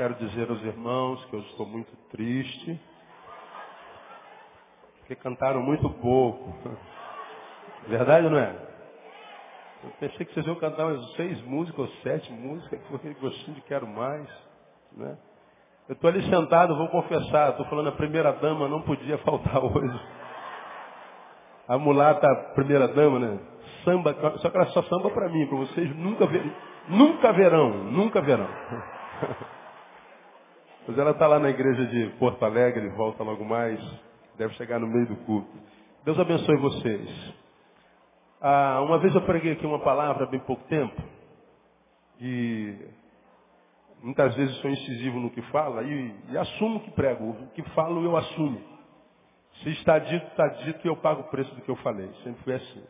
Quero dizer aos irmãos que eu estou muito triste, porque cantaram muito pouco. Verdade ou não é? Eu pensei que vocês iam cantar umas seis músicas ou sete músicas, com aquele gostinho de quero mais. Né? Eu estou ali sentado, vou confessar, estou falando a primeira dama, não podia faltar hoje. A mulata, primeira dama, né? Samba, só que ela só samba para mim, para vocês nunca, ver, nunca verão, nunca verão. Mas ela está lá na igreja de Porto Alegre, volta logo mais, deve chegar no meio do culto. Deus abençoe vocês. Ah, uma vez eu preguei aqui uma palavra há bem pouco tempo, e muitas vezes sou incisivo no que fala, e, e assumo que prego. O que falo, eu assumo. Se está dito, está dito, e eu pago o preço do que eu falei. Sempre foi assim.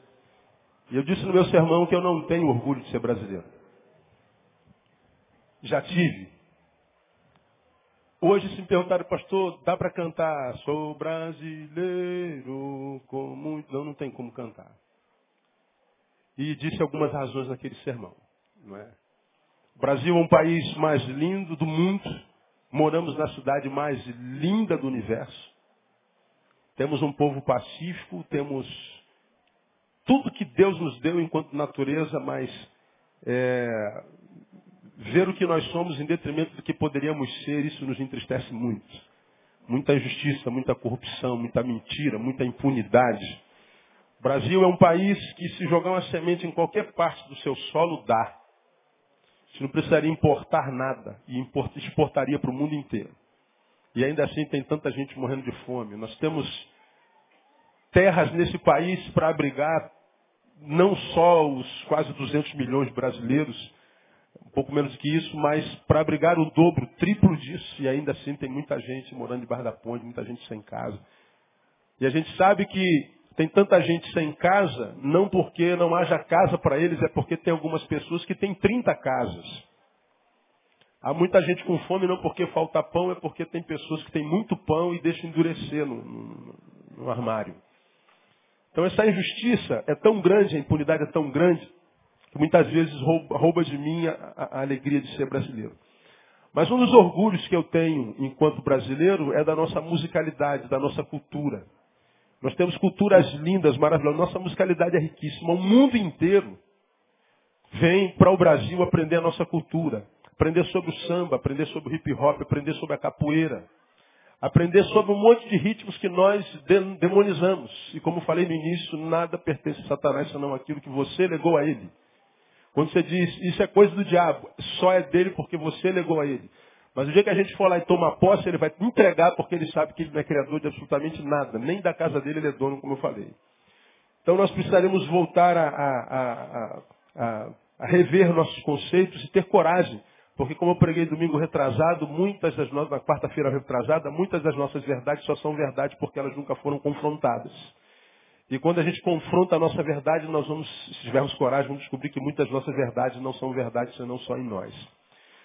E eu disse no meu sermão que eu não tenho orgulho de ser brasileiro. Já tive. Hoje, se me perguntarem, pastor, dá para cantar? Sou brasileiro com muito. Não, não tem como cantar. E disse algumas razões naquele sermão. Não é? O Brasil é um país mais lindo do mundo. Moramos na cidade mais linda do universo. Temos um povo pacífico, temos tudo que Deus nos deu enquanto natureza, mas é, ver o que nós somos em detrimento do que poderíamos ser, isso nos entristece muito. Muita injustiça, muita corrupção, muita mentira, muita impunidade. O Brasil é um país que se jogar uma semente em qualquer parte do seu solo, dá. Você não precisaria importar nada e exportaria para o mundo inteiro. E ainda assim tem tanta gente morrendo de fome. Nós temos terras nesse país para abrigar não só os quase 200 milhões de brasileiros, um pouco menos que isso, mas para abrigar o dobro, o triplo disso. E ainda assim tem muita gente morando debaixo da ponte, muita gente sem casa. E a gente sabe que tem tanta gente sem casa, não porque não haja casa para eles, é porque tem algumas pessoas que têm 30 casas. Há muita gente com fome não porque falta pão, é porque tem pessoas que têm muito pão e deixam endurecer no, no, no armário. Então essa injustiça é tão grande, a impunidade é tão grande, que muitas vezes rouba, rouba de mim a, a- a alegria de ser brasileiro. Mas um dos orgulhos que eu tenho enquanto brasileiro é da nossa musicalidade, da nossa cultura. Nós temos culturas lindas, maravilhosas. Nossa musicalidade é riquíssima. O mundo inteiro vem para o Brasil aprender a nossa cultura. Aprender sobre o samba, aprender sobre o hip hop, aprender sobre a capoeira. Aprender sobre um monte de ritmos que nós de- demonizamos. E como falei no início, nada pertence a Satanás senão aquilo que você legou a ele. Quando você diz, isso é coisa do diabo, só é dele porque você legou a ele. Mas o dia que a gente for lá e tomar posse, ele vai entregar porque ele sabe que ele não é criador de absolutamente nada. Nem da casa dele ele é dono, como eu falei. Então nós precisaremos voltar a, a- a- a- rever nossos conceitos e ter coragem. Porque como eu preguei domingo retrasado, muitas das nossas, na quarta-feira retrasada, muitas das nossas verdades só são verdades porque elas nunca foram confrontadas. E quando a gente confronta a nossa verdade, nós vamos, se tivermos coragem, vamos descobrir que muitas nossas verdades não são verdades, senão só em nós.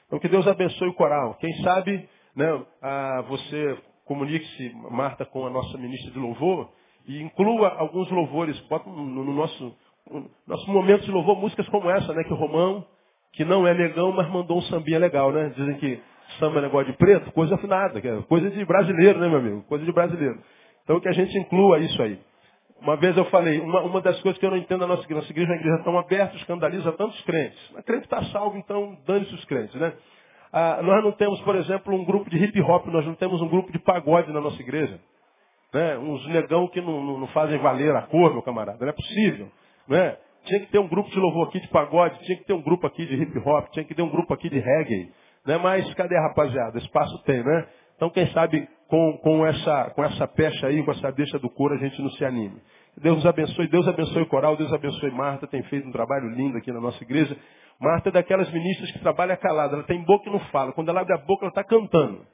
Então que Deus abençoe o coral. Quem sabe, né, ah, você comunique-se, Marta, com a nossa ministra de louvor e inclua alguns louvores, bota no, no nosso, no nosso momento de louvor músicas como essa, né, que Romão, que não é negão, mas mandou um sambinha legal, né? Dizem que samba é negócio de preto, coisa afinada, é coisa de brasileiro, né, meu amigo? Coisa de brasileiro. Então que a gente inclua isso aí. Uma vez eu falei, uma, uma das coisas que eu não entendo na nossa igreja, nossa igreja é uma igreja tão aberta, escandaliza tantos crentes. A crente está salvo, então dane-se os crentes, né? Ah, nós não temos, por exemplo, um grupo de hip hop, nós não temos um grupo de pagode na nossa igreja. Né? Uns negão que não, não, não fazem valer a cor, meu camarada. Não é possível. Né? Tinha que ter um grupo de louvor aqui de pagode, tinha que ter um grupo aqui de hip hop, tinha que ter um grupo aqui de reggae. Né? Mas cadê, rapaziada? Espaço tem, né? Então, quem sabe, com, com, essa, com essa pecha aí, com essa deixa do couro, a gente não se anime. Deus nos abençoe, Deus abençoe o coral, Deus abençoe Marta, tem feito um trabalho lindo aqui na nossa igreja. Marta é daquelas ministras que trabalha calada, ela tem boca e não fala. Quando ela abre a boca, ela está cantando.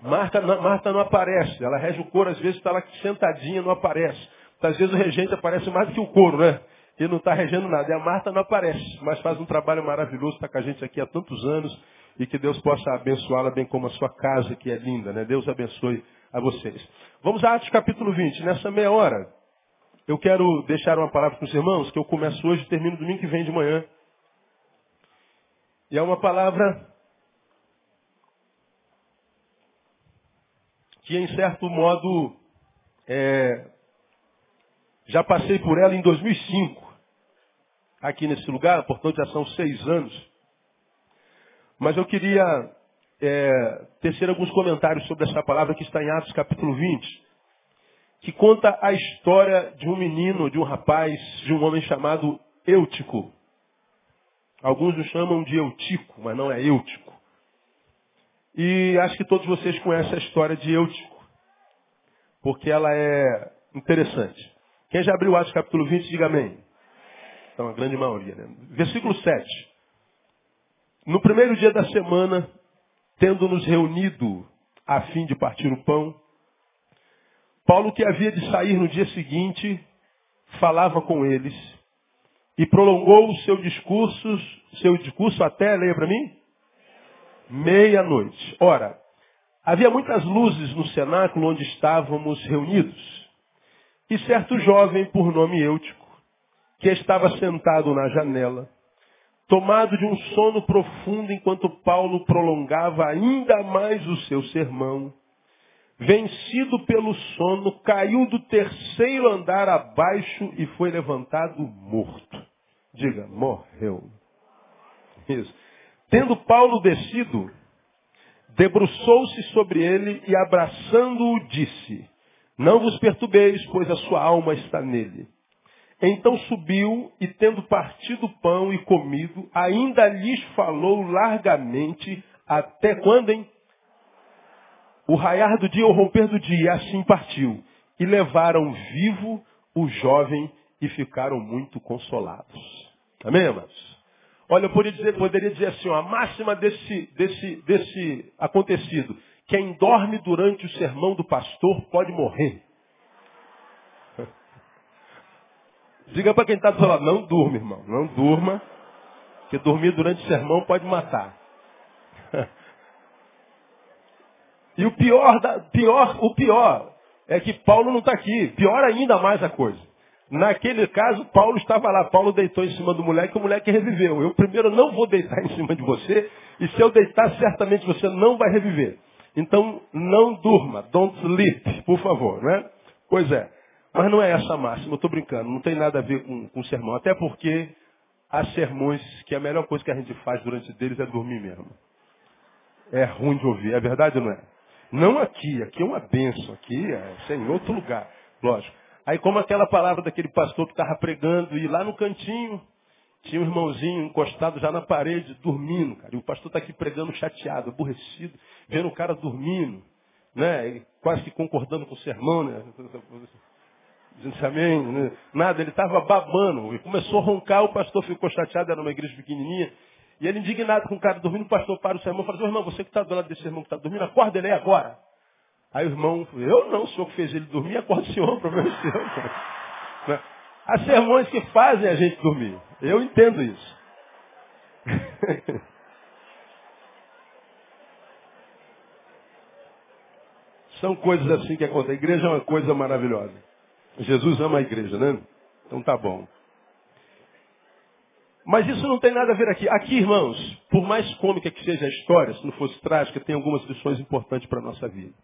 Marta, Marta não aparece, ela rege o coro, às vezes está lá sentadinha, não aparece. Às vezes o regente aparece mais do que o coro, né? E não está regendo nada. E a Marta não aparece, mas faz um trabalho maravilhoso, está com a gente aqui há tantos anos. E que Deus possa abençoá-la bem como a sua casa, que é linda, né? Deus abençoe a vocês. Vamos a Atos capítulo 20. Nessa meia hora, eu quero deixar uma palavra para os irmãos, que eu começo hoje e termino domingo que vem de manhã. E é uma palavra que, em certo modo, é, já passei por ela em 2005, aqui nesse lugar, portanto já são seis anos. Mas eu queria é, tecer alguns comentários sobre essa palavra que está em Atos capítulo 20, que conta a história de um menino, de um rapaz, de um homem chamado Eutico. Alguns o chamam de Eutico, mas não é Eutico. E acho que todos vocês conhecem a história de Eutico, porque ela é interessante. Quem já abriu Atos capítulo 20, diga amém. Então, a grande maioria. Né? Versículo 7. No primeiro dia da semana, tendo nos reunido a fim de partir o pão, Paulo, que havia de sair no dia seguinte, falava com eles e prolongou o seu discurso, seu discurso até, leia para mim, meia-noite. Ora, havia muitas luzes no cenáculo onde estávamos reunidos. E certo jovem, por nome Eutico, que estava sentado na janela, tomado de um sono profundo enquanto Paulo prolongava ainda mais o seu sermão, vencido pelo sono, caiu do terceiro andar abaixo e foi levantado morto. Diga, morreu. Isso. Tendo Paulo descido, debruçou-se sobre ele e abraçando-o disse, não vos perturbeis, pois a sua alma está nele. Então subiu e tendo partido o pão e comido, ainda lhes falou largamente, até quando, hein? O raiar do dia, o romper do dia, assim partiu. E levaram vivo o jovem e ficaram muito consolados. Amém, amados? Olha, eu poderia dizer, poderia dizer assim, ó, a máxima desse, desse, desse acontecido. Quem dorme durante o sermão do pastor pode morrer. Diga para quem está do lado, não durma, irmão, não durma, porque dormir durante o sermão pode matar. E o pior, da, pior, o pior é que Paulo não está aqui. Pior ainda mais a coisa. Naquele caso, Paulo estava lá. Paulo deitou em cima do moleque o moleque reviveu. Eu primeiro não vou deitar em cima de você. E se eu deitar, certamente você não vai reviver. Então, não durma. Don't sleep, por favor. Né? Pois é. Mas não é essa a máxima. Eu estou brincando. Não tem nada a ver com, com sermão. Até porque há sermões que a melhor coisa que a gente faz durante deles é dormir mesmo. É ruim de ouvir. É verdade ou não é? Não aqui, aqui é uma benção, aqui é, é em outro lugar, lógico. Aí como aquela palavra daquele pastor que estava pregando e lá no cantinho tinha um irmãozinho encostado já na parede, dormindo, cara. E o pastor está aqui pregando chateado, aborrecido, vendo o cara dormindo, né? quase que concordando com o sermão, né? Dizendo amém, né? Nada, ele estava babando. E começou a roncar, o pastor ficou chateado, era uma igreja pequenininha. E ele indignado com o cara dormindo, o pastor para o sermão e fala assim, irmão, você que está do lado desse irmão que está dormindo, acorda ele aí agora. Aí o irmão, eu não, o senhor que fez ele dormir, acorda o senhor, o problema é seu. Né? Há sermões que fazem a gente dormir. Eu entendo isso. São coisas assim que acontecem. A igreja é uma coisa maravilhosa. Jesus ama a igreja, né? Então tá bom. Mas isso não tem nada a ver aqui. Aqui, irmãos, por mais cômica que seja a história, se não fosse trágica, tem algumas lições importantes para a nossa vida.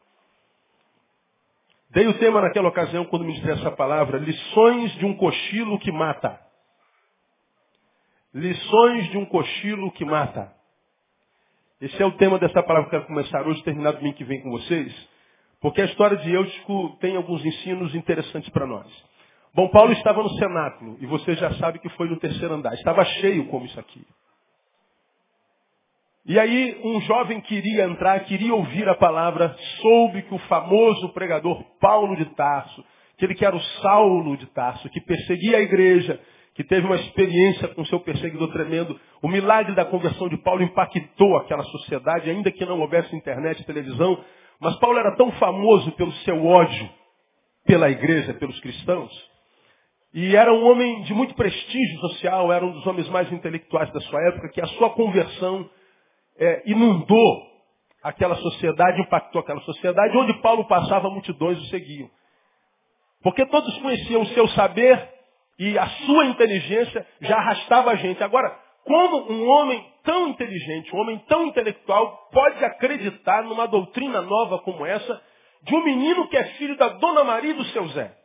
Dei o tema naquela ocasião, quando ministrei essa palavra, lições de um cochilo que mata. Lições de um cochilo que mata. Esse é o tema dessa palavra que eu quero começar hoje, terminar domingo que vem com vocês, porque a história de Eutico tem alguns ensinos interessantes para nós. Bom, Paulo estava no cenáculo, e você já sabe que foi no terceiro andar. Estava cheio como isso aqui. E aí um jovem queria entrar, queria ouvir a palavra, soube que o famoso pregador Paulo de Tarso, aquele que era o Saulo de Tarso, que perseguia a igreja, que teve uma experiência com seu perseguidor tremendo, o milagre da conversão de Paulo impactou aquela sociedade, ainda que não houvesse internet e televisão, mas Paulo era tão famoso pelo seu ódio pela igreja, pelos cristãos, e era um homem de muito prestígio social, era um dos homens mais intelectuais da sua época, que a sua conversão é, inundou aquela sociedade, impactou aquela sociedade, onde Paulo passava, multidões o seguiam. Porque todos conheciam o seu saber e a sua inteligência já arrastava a gente. Agora, como um homem tão inteligente, um homem tão intelectual, pode acreditar numa doutrina nova como essa, de um menino que é filho da Dona Maria e do seu Zé?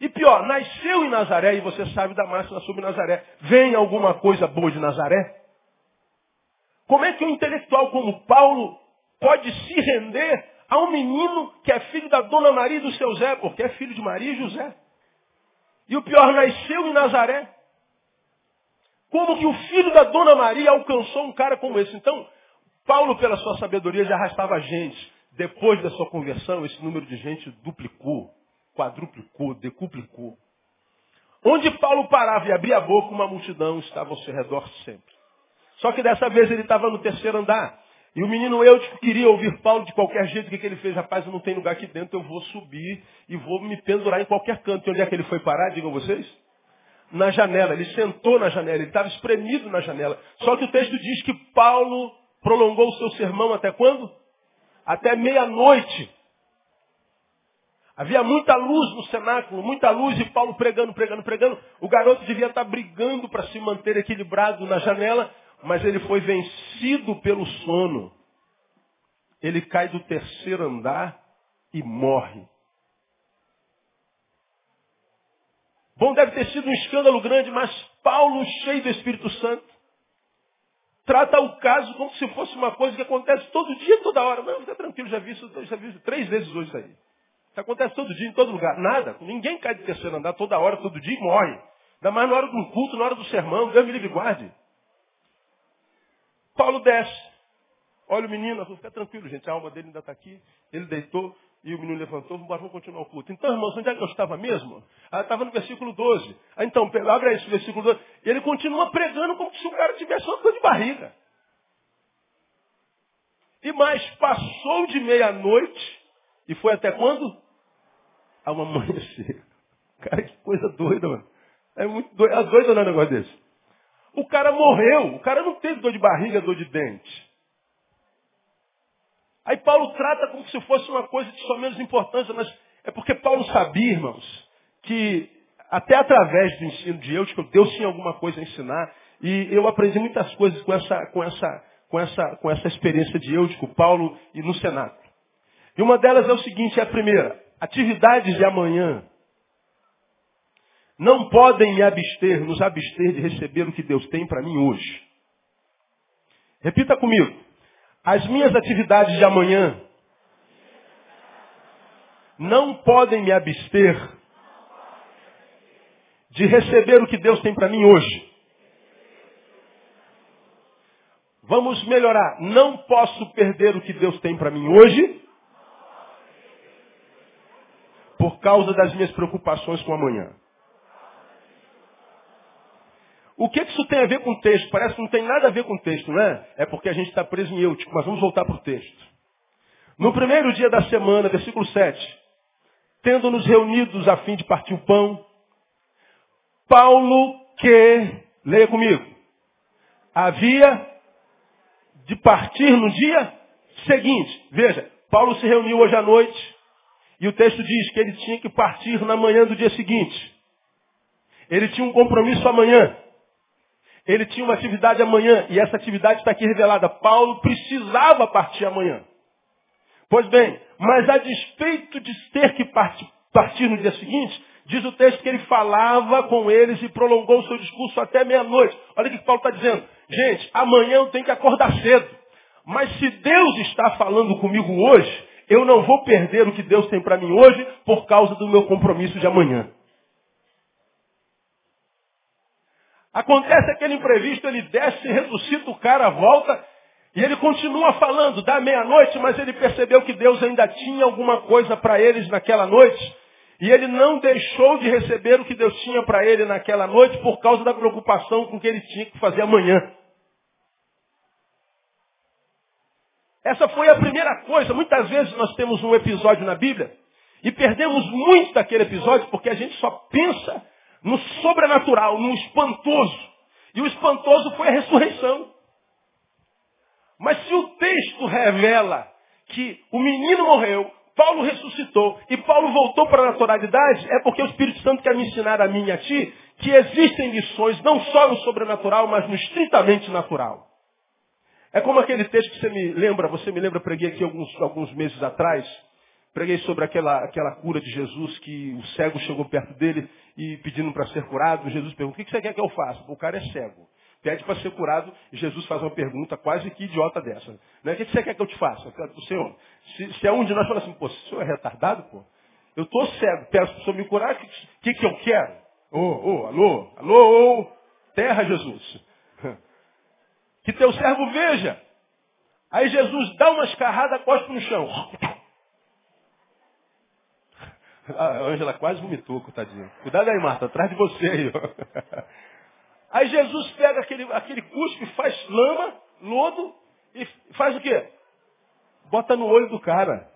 E pior, nasceu em Nazaré, e você sabe da máxima sobre Nazaré. Vem alguma coisa boa de Nazaré? Como é que um intelectual como Paulo pode se render a um menino que é filho da dona Maria e do seu Zé, porque é filho de Maria e José? E o pior, nasceu em Nazaré. Como que o filho da dona Maria alcançou um cara como esse? Então, Paulo, pela sua sabedoria, já arrastava gente. Depois da sua conversão, esse número de gente duplicou, quadruplicou, decuplicou. Onde Paulo parava e abria a boca, uma multidão estava ao seu redor sempre. Só que dessa vez ele estava no terceiro andar. E o menino Eutico queria ouvir Paulo de qualquer jeito. O que, que ele fez? Rapaz, eu não tenho lugar aqui dentro, eu vou subir e vou me pendurar em qualquer canto. E onde é que ele foi parar, digam vocês? Na janela. Ele sentou na janela, ele estava espremido na janela. Só que o texto diz que Paulo prolongou o seu sermão até quando? Até meia-noite. Havia muita luz no cenáculo, muita luz e Paulo pregando, pregando, pregando. O garoto devia estar brigando para se manter equilibrado na janela mas ele foi vencido pelo sono. Ele cai do terceiro andar e morre. Bom, deve ter sido um escândalo grande, mas Paulo, cheio do Espírito Santo, trata o caso como se fosse uma coisa que acontece todo dia, toda hora. Não, fica tranquilo, já vi isso, já vi isso três vezes hoje isso aí. Isso acontece todo dia, em todo lugar. Nada. Ninguém cai do terceiro andar toda hora, todo dia e morre. Ainda mais na hora um culto, na hora do sermão. Deus me livre guarde. Paulo desce. Olha o menino, fica tranquilo, gente, a alma dele ainda está aqui. Ele deitou e o menino levantou, vamos continuar o culto. Então, irmãos, onde é que eu estava mesmo? Ah, estava no versículo 12. Ah, então, abre esse versículo 12. E ele continua pregando como se o cara tivesse uma dor de barriga. E mais, passou de meia-noite e foi até quando? Ao amanhecer. Cara, que coisa doida, mano. É muito doido. É doido não é um negócio desse. O cara morreu. O cara não teve dor de barriga, dor de dente. Aí Paulo trata como se fosse uma coisa de só menos importância, mas é porque Paulo sabia, irmãos, que até através do ensino de Eutico, Deus tinha alguma coisa a ensinar. E eu aprendi muitas coisas com essa, com essa, com essa, com essa experiência de Eutico, Paulo e no Senado. E uma delas é o seguinte, é a primeira, atividades de amanhã não podem me abster, nos abster de receber o que Deus tem para mim hoje. Repita comigo. As minhas atividades de amanhã não podem me abster de receber o que Deus tem para mim hoje. Vamos melhorar. Não posso perder o que Deus tem para mim hoje por causa das minhas preocupações com amanhã. O que isso tem a ver com o texto? Parece que não tem nada a ver com o texto, não é? É porque a gente está preso em Eutico, mas vamos voltar para o texto. No primeiro dia da semana, versículo 7, tendo-nos reunidos a fim de partir o pão, Paulo que, leia comigo, havia de partir no dia seguinte. Veja, Paulo se reuniu hoje à noite e o texto diz que ele tinha que partir na manhã do dia seguinte. Ele tinha um compromisso amanhã. Ele tinha uma atividade amanhã e essa atividade está aqui revelada. Paulo precisava partir amanhã. Pois bem, mas a despeito de ter que partir, no dia seguinte, diz o texto que ele falava com eles e prolongou o seu discurso até meia-noite. Olha o que Paulo está dizendo. Gente, amanhã eu tenho que acordar cedo. Mas se Deus está falando comigo hoje, eu não vou perder o que Deus tem para mim hoje por causa do meu compromisso de amanhã. Acontece aquele imprevisto, ele desce, ressuscita o cara, volta, e ele continua falando da meia-noite, mas ele percebeu que Deus ainda tinha alguma coisa para eles naquela noite. E ele não deixou de receber o que Deus tinha para ele naquela noite por causa da preocupação com o que ele tinha que fazer amanhã. Essa foi a primeira coisa. Muitas vezes nós temos um episódio na Bíblia e perdemos muito daquele episódio porque a gente só pensa no sobrenatural, no espantoso. E o espantoso foi a ressurreição. Mas se o texto revela que o menino morreu, Paulo ressuscitou e Paulo voltou para a naturalidade, é porque o Espírito Santo quer me ensinar a mim e a ti que existem lições não só no sobrenatural, mas no estritamente natural. É como aquele texto que você me lembra, você me lembra, preguei aqui alguns, alguns meses atrás, preguei sobre aquela, aquela cura de Jesus, que o cego chegou perto dele e pedindo para ser curado, Jesus pergunta, o que você quer que eu faça? O cara é cego pede para ser curado, Jesus faz uma pergunta quase que idiota dessa. Né? O que você quer que eu te faça? O Senhor, se, se é um de nós fala assim, pô, o senhor é retardado, pô? Eu estou cego, peço para o senhor me curar, o que, que, que eu quero? Ô, oh, ô, oh, alô, alô, oh, terra, Jesus. Que teu servo veja. Aí Jesus dá uma escarrada, cospe no chão. A Ângela quase vomitou, coitadinha. Cuidado aí, Marta, atrás de você aí. Aí Jesus pega aquele, aquele cuspe, faz lama, lodo e faz o quê? Bota no olho do cara.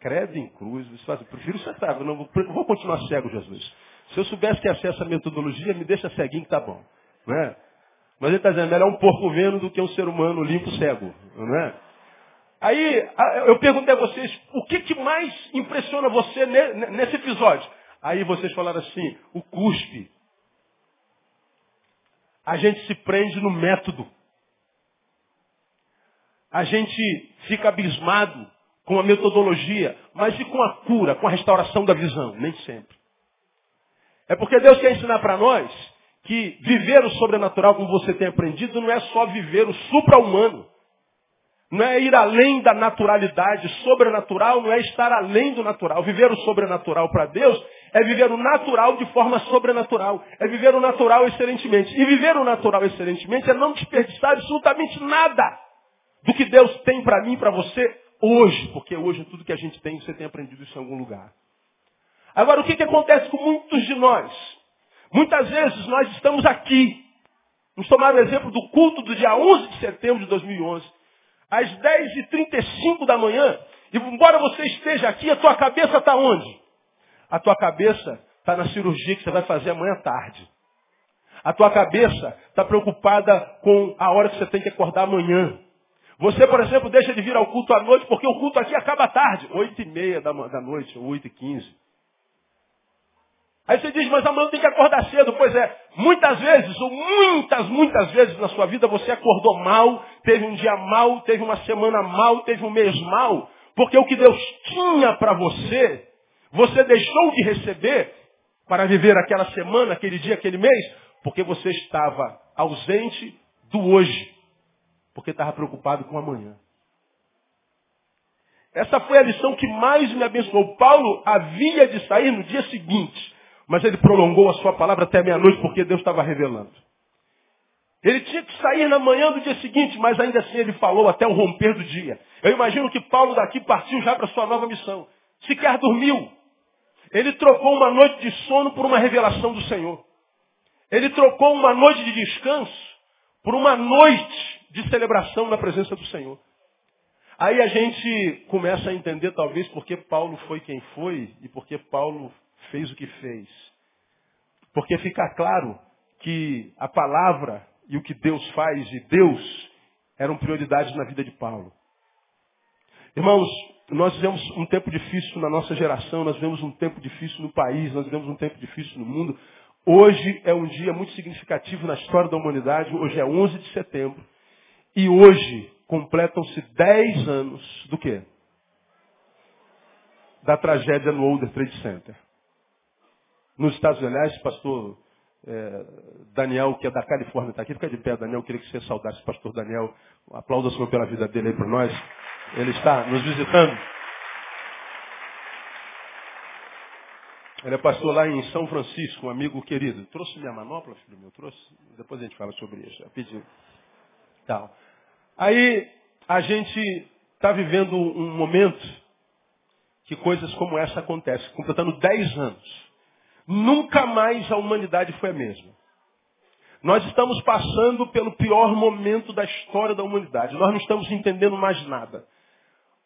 Credo em cruz. Você faz, prefiro ser cego. Não vou, continuar cego, Jesus. Se eu soubesse que acesso essa metodologia, me deixa ceguinho que tá bom. Não é? Mas ele está dizendo, melhor um porco vendo do que um ser humano limpo cego. Não é? Aí eu perguntei a vocês, o que, que mais impressiona você nesse episódio? Aí vocês falaram assim, o cuspe a gente se prende no método. A gente fica abismado com a metodologia, mas e com a cura, com a restauração da visão? Nem sempre. É porque Deus quer ensinar para nós que viver o sobrenatural, como você tem aprendido, não é só viver o supra-humano. Não é ir além da naturalidade. Sobrenatural não é estar além do natural. Viver o sobrenatural para Deus é viver o natural de forma sobrenatural. É viver o natural excelentemente. E viver o natural excelentemente é não desperdiçar absolutamente nada do que Deus tem para mim e para você hoje. Porque hoje tudo que a gente tem, você tem aprendido isso em algum lugar. Agora, o que, que acontece com muitos de nós? Muitas vezes nós estamos aqui. Vamos tomar o exemplo do culto do dia 11 de setembro de 2011. Às 10h35 da manhã. E embora você esteja aqui, a tua cabeça está onde? A tua cabeça está na cirurgia que você vai fazer amanhã à tarde. A tua cabeça está preocupada com a hora que você tem que acordar amanhã. Você, por exemplo, deixa de vir ao culto à noite, porque o culto aqui acaba tarde. Oito e meia da, da noite, ou oito e quinze. Aí você diz, mas amanhã tem que acordar cedo. Pois é, muitas vezes, ou muitas, muitas vezes na sua vida você acordou mal, teve um dia mal, teve uma semana mal, teve um mês mal, porque o que Deus tinha para você você deixou de receber para viver aquela semana, aquele dia, aquele mês, porque você estava ausente do hoje, porque estava preocupado com amanhã. Essa foi a lição que mais me abençoou. Paulo havia de sair no dia seguinte, mas ele prolongou a sua palavra até meia-noite porque Deus estava revelando. Ele tinha que sair na manhã do dia seguinte, mas ainda assim ele falou até o romper do dia. Eu imagino que Paulo daqui partiu já para sua nova missão. Sequer dormiu. Ele trocou uma noite de sono por uma revelação do Senhor. Ele trocou uma noite de descanso por uma noite de celebração na presença do Senhor. Aí a gente começa a entender talvez porque Paulo foi quem foi e porque Paulo fez o que fez. Porque fica claro que a palavra e o que Deus faz e Deus eram prioridades na vida de Paulo. Irmãos, nós vivemos um tempo difícil na nossa geração, nós vivemos um tempo difícil no país, nós vivemos um tempo difícil no mundo. Hoje é um dia muito significativo na história da humanidade, hoje é 11 de setembro. E hoje completam-se 10 anos do quê? Da tragédia no Older Trade Center. Nos Estados Unidos, pastor é, Daniel, que é da Califórnia, está aqui, fica de pé, Daniel, queria que você saudasse o pastor Daniel. Aplauso ao Senhor pela vida dele aí para nós. Ele está nos visitando. Ele é pastor lá em São Francisco, um amigo querido. Trouxe minha manopla, filho meu? Trouxe? Depois a gente fala sobre isso. É pediu. Tal. Aí a gente está vivendo um momento que coisas como essa acontecem, completando 10 anos. Nunca mais a humanidade foi a mesma. Nós estamos passando pelo pior momento da história da humanidade. Nós não estamos entendendo mais nada.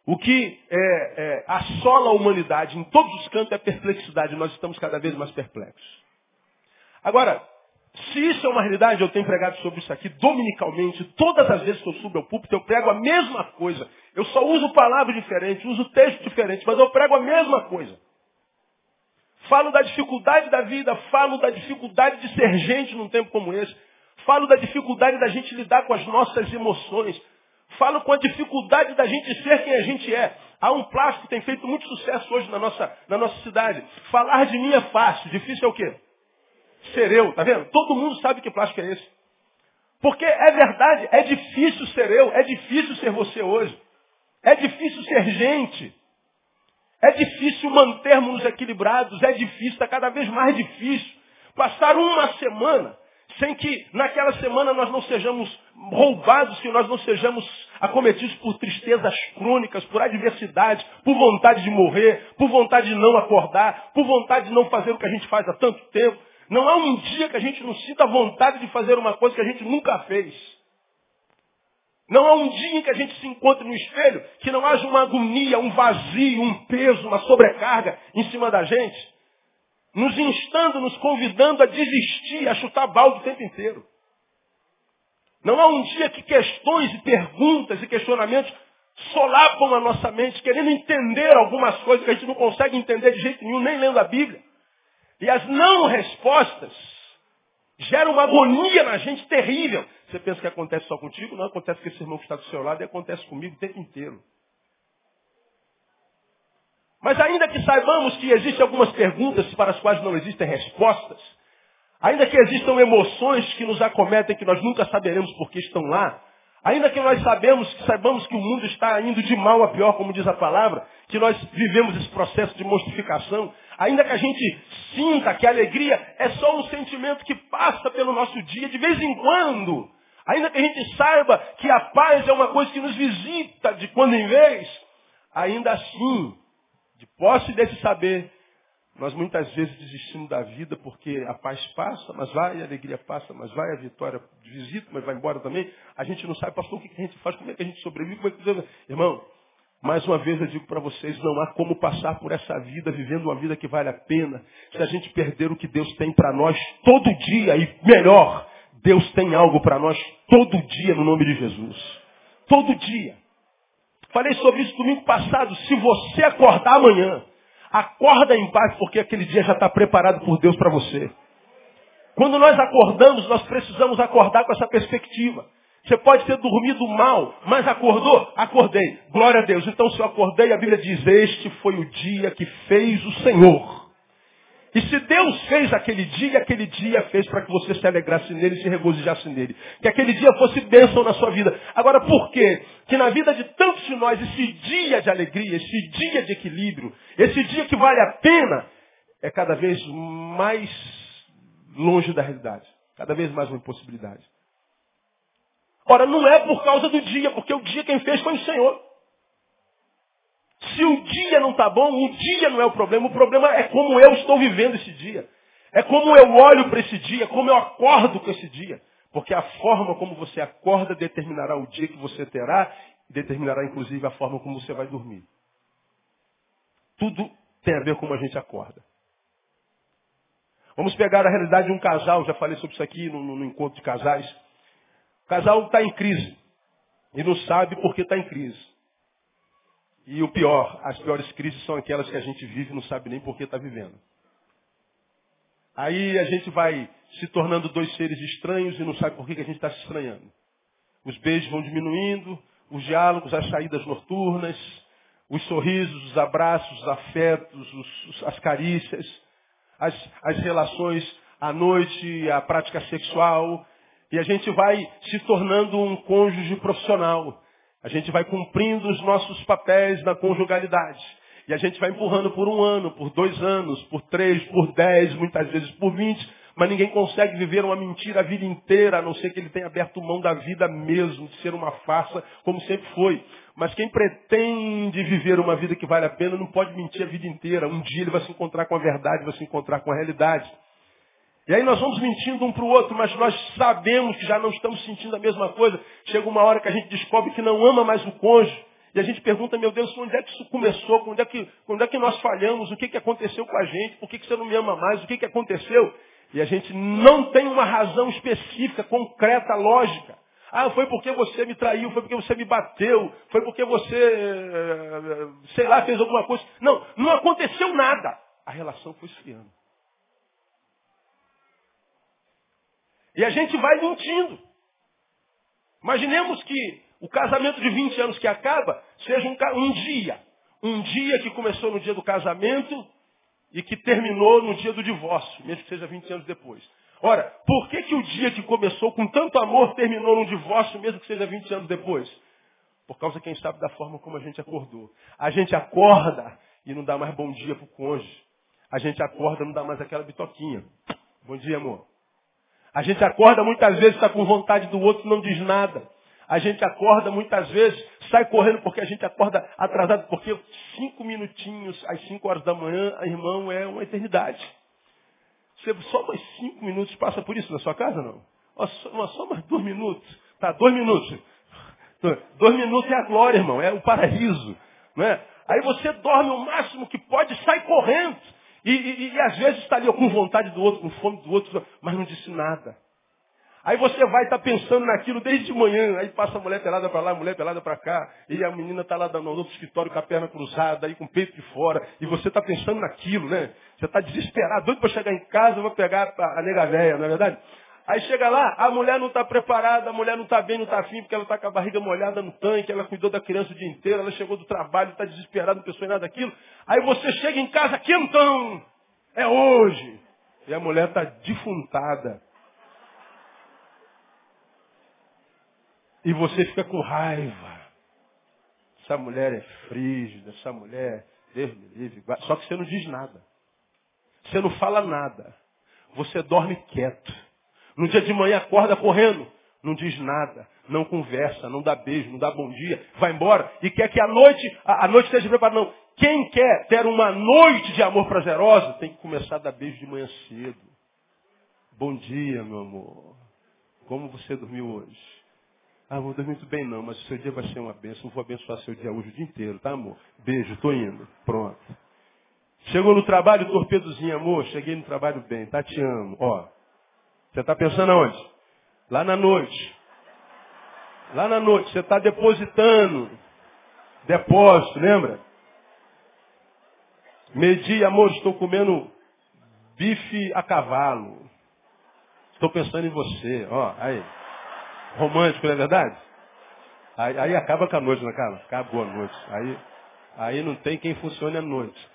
O que é, é, assola a humanidade em todos os cantos é perplexidade. Nós estamos cada vez mais perplexos. Agora, se isso é uma realidade, eu tenho pregado sobre isso aqui dominicalmente. Todas as vezes que eu subo ao púlpito, eu prego a mesma coisa. Eu só uso palavras diferentes, uso texto diferente, mas eu prego a mesma coisa. Falo da dificuldade da vida, falo da dificuldade de ser gente num tempo como esse. Falo da dificuldade da gente lidar com as nossas emoções. Falo com a dificuldade da gente ser quem a gente é. Há um plástico que tem feito muito sucesso hoje na nossa, na nossa cidade. Falar de mim é fácil, difícil é o quê? Ser eu, tá vendo? Todo mundo sabe que plástico é esse. Porque é verdade, é difícil ser eu, é difícil ser você hoje. É difícil ser gente. É difícil mantermos-nos equilibrados, é difícil, está cada vez mais difícil. Passar uma semana sem que naquela semana nós não sejamos roubados, que nós não sejamos acometidos por tristezas crônicas, por adversidade, por vontade de morrer, por vontade de não acordar, por vontade de não fazer o que a gente faz há tanto tempo. Não há um dia que a gente não sinta vontade de fazer uma coisa que a gente nunca fez. Não há um dia em que a gente se encontre no espelho que não haja uma agonia, um vazio, um peso, uma sobrecarga em cima da gente nos instando, nos convidando a desistir, a chutar balde o tempo inteiro. Não há um dia que questões e perguntas e questionamentos solapam a nossa mente, querendo entender algumas coisas que a gente não consegue entender de jeito nenhum, nem lendo a Bíblia. E as não respostas geram uma agonia na gente terrível. Você pensa que acontece só contigo? Não, acontece com esse irmão que está do seu lado e acontece comigo o tempo inteiro. Mas ainda que saibamos que existem algumas perguntas para as quais não existem respostas, ainda que existam emoções que nos acometem que nós nunca saberemos por que estão lá, ainda que nós sabemos, que saibamos que o mundo está indo de mal a pior, como diz a palavra, que nós vivemos esse processo de monstrificação, ainda que a gente sinta que a alegria é só um sentimento que passa pelo nosso dia de vez em quando, ainda que a gente saiba que a paz é uma coisa que nos visita de quando em vez, ainda assim de posse desse saber, nós muitas vezes desistimos da vida porque a paz passa, mas vai, a alegria passa, mas vai, a vitória visita, mas vai embora também. A gente não sabe, pastor, o que a gente faz, como é que a gente sobrevive, como é que... Irmão, mais uma vez eu digo para vocês, não há como passar por essa vida vivendo uma vida que vale a pena se a gente perder o que Deus tem para nós todo dia e melhor, Deus tem algo para nós todo dia no nome de Jesus. Todo dia. Falei sobre isso domingo passado. Se você acordar amanhã, acorda em paz, porque aquele dia já está preparado por Deus para você. Quando nós acordamos, nós precisamos acordar com essa perspectiva. Você pode ter dormido mal, mas acordou? Acordei. Glória a Deus. Então, se eu acordei, a Bíblia diz: Este foi o dia que fez o Senhor. E se Deus fez aquele dia, aquele dia fez para que você se alegrasse nele e se regozijasse nele. Que aquele dia fosse bênção na sua vida. Agora, por quê? Que na vida de tantos de nós, esse dia de alegria, esse dia de equilíbrio, esse dia que vale a pena, é cada vez mais longe da realidade. Cada vez mais uma impossibilidade. Ora, não é por causa do dia, porque o dia quem fez foi o Senhor. Se o dia não está bom, o dia não é o problema. O problema é como eu estou vivendo esse dia. É como eu olho para esse dia, como eu acordo com esse dia. Porque a forma como você acorda determinará o dia que você terá determinará inclusive a forma como você vai dormir. Tudo tem a ver com como a gente acorda. Vamos pegar a realidade de um casal, já falei sobre isso aqui no, no encontro de casais. O casal está em crise e não sabe por que está em crise. E o pior, as piores crises são aquelas que a gente vive e não sabe nem por que está vivendo. Aí a gente vai se tornando dois seres estranhos e não sabe por que, que a gente está se estranhando. Os beijos vão diminuindo, os diálogos, as saídas noturnas, os sorrisos, os abraços, os afetos, os, as carícias, as, as relações à noite, a prática sexual. E a gente vai se tornando um cônjuge profissional. A gente vai cumprindo os nossos papéis na conjugalidade. E a gente vai empurrando por um ano, por dois anos, por três, por dez, muitas vezes por vinte, mas ninguém consegue viver uma mentira a vida inteira, a não ser que ele tenha aberto mão da vida mesmo, de ser uma farsa, como sempre foi. Mas quem pretende viver uma vida que vale a pena não pode mentir a vida inteira. Um dia ele vai se encontrar com a verdade, vai se encontrar com a realidade. E aí nós vamos mentindo um para o outro, mas nós sabemos que já não estamos sentindo a mesma coisa. Chega uma hora que a gente descobre que não ama mais o cônjuge. E a gente pergunta, meu Deus, onde é que isso começou? Quando é que, quando é que nós falhamos? O que, que aconteceu com a gente? Por que, que você não me ama mais? O que, que aconteceu? E a gente não tem uma razão específica, concreta, lógica. Ah, foi porque você me traiu, foi porque você me bateu, foi porque você, eh, sei lá, fez alguma coisa. Não, não aconteceu nada. A relação foi esfriando. E a gente vai mentindo. Imaginemos que o casamento de 20 anos que acaba seja um, um dia. Um dia que começou no dia do casamento e que terminou no dia do divórcio, mesmo que seja 20 anos depois. Ora, por que, que o dia que começou com tanto amor terminou num divórcio, mesmo que seja 20 anos depois? Por causa, quem sabe, da forma como a gente acordou. A gente acorda e não dá mais bom dia para o cônjuge. A gente acorda e não dá mais aquela bitoquinha. Bom dia, amor. A gente acorda muitas vezes, está com vontade do outro, não diz nada. A gente acorda muitas vezes, sai correndo porque a gente acorda atrasado, porque cinco minutinhos às cinco horas da manhã, irmão, é uma eternidade. Você só mais cinco minutos passa por isso na sua casa, não? Só, só mais dois minutos. Tá, dois minutos. Dois minutos é a glória, irmão, é o paraíso. Não é? Aí você dorme o máximo que pode, sai correndo. E, e, e às vezes está ali com vontade do outro, com fome do outro, mas não disse nada. Aí você vai estar tá pensando naquilo desde de manhã, aí passa a mulher pelada para lá, a mulher pelada para cá, e a menina está lá no outro escritório com a perna cruzada, aí com o peito de fora, e você está pensando naquilo, né? Você está desesperado, doido para chegar em casa, vou pegar a, a nega véia, não é verdade? Aí chega lá, a mulher não está preparada, a mulher não está bem, não está afim, porque ela está com a barriga molhada no tanque, ela cuidou da criança o dia inteiro, ela chegou do trabalho, está desesperada, não pensou em nada daquilo. Aí você chega em casa, quentão, é hoje. E a mulher está defuntada. E você fica com raiva. Essa mulher é frígida, essa mulher, Deus me livre. Só que você não diz nada. Você não fala nada. Você dorme quieto. No dia de manhã acorda correndo. Não diz nada, não conversa, não dá beijo, não dá bom dia, vai embora e quer que a noite, a, a noite esteja preparada. Não. Quem quer ter uma noite de amor prazerosa tem que começar a dar beijo de manhã cedo. Bom dia, meu amor. Como você dormiu hoje? Ah, vou dormir muito bem não, mas o seu dia vai ser uma bênção. Vou abençoar seu dia hoje o dia inteiro, tá amor? Beijo, tô indo. Pronto. Chegou no trabalho, torpedozinho, amor. Cheguei no trabalho bem, tá? Te amo. Ó, você está pensando aonde? Lá na noite. Lá na noite, você está depositando. Depósito, lembra? Meio-dia, amor, estou comendo bife a cavalo. Estou pensando em você. Ó, aí romântico, não é verdade? Aí, aí acaba com a noite, não acaba? Acabou a noite. Aí, aí não tem quem funcione a noite.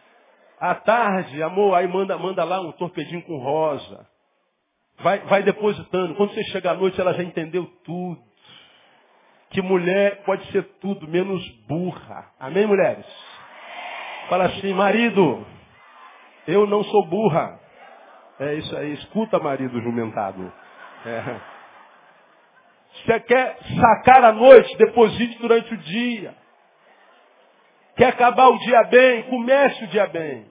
À tarde, amor, aí manda, manda lá um torpedinho com rosa. Vai, vai depositando. Quando você chega à noite, ela já entendeu tudo. Que mulher pode ser tudo, menos burra. Amém, mulheres? Fala assim, marido, eu não sou burra. É isso aí, escuta, marido jumentado. É. Você quer sacar a noite, deposite durante o dia. Quer acabar o dia bem, comece o dia bem.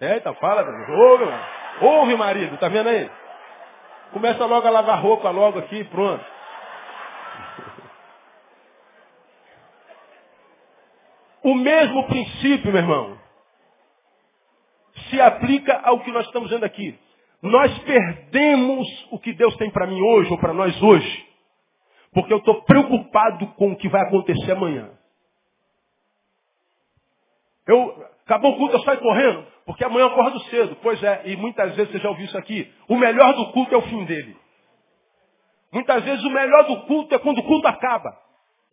Eita, fala, ouve, ouve, marido, tá vendo aí? Começa logo a lavar roupa logo aqui, pronto. O mesmo princípio, meu irmão, se aplica ao que nós estamos vendo aqui. Nós perdemos o que Deus tem para mim hoje ou para nós hoje, porque eu estou preocupado com o que vai acontecer amanhã. Eu, acabou o culto, eu saio correndo, porque amanhã eu acordo cedo. Pois é, e muitas vezes você já ouviu isso aqui. O melhor do culto é o fim dele. Muitas vezes o melhor do culto é quando o culto acaba.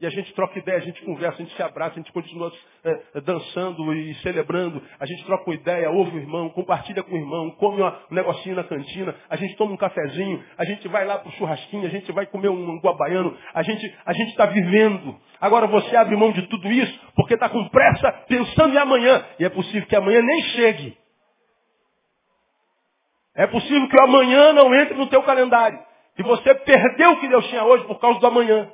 E a gente troca ideia, a gente conversa, a gente se abraça, a gente continua é, dançando e celebrando. A gente troca uma ideia, ouve o irmão, compartilha com o irmão, come um negocinho na cantina, a gente toma um cafezinho, a gente vai lá pro churrasquinho, a gente vai comer um guabaiano, a gente a está vivendo. Agora você abre mão de tudo isso porque está com pressa, pensando em amanhã. E é possível que amanhã nem chegue. É possível que o amanhã não entre no teu calendário. E você perdeu o que Deus tinha hoje por causa do amanhã.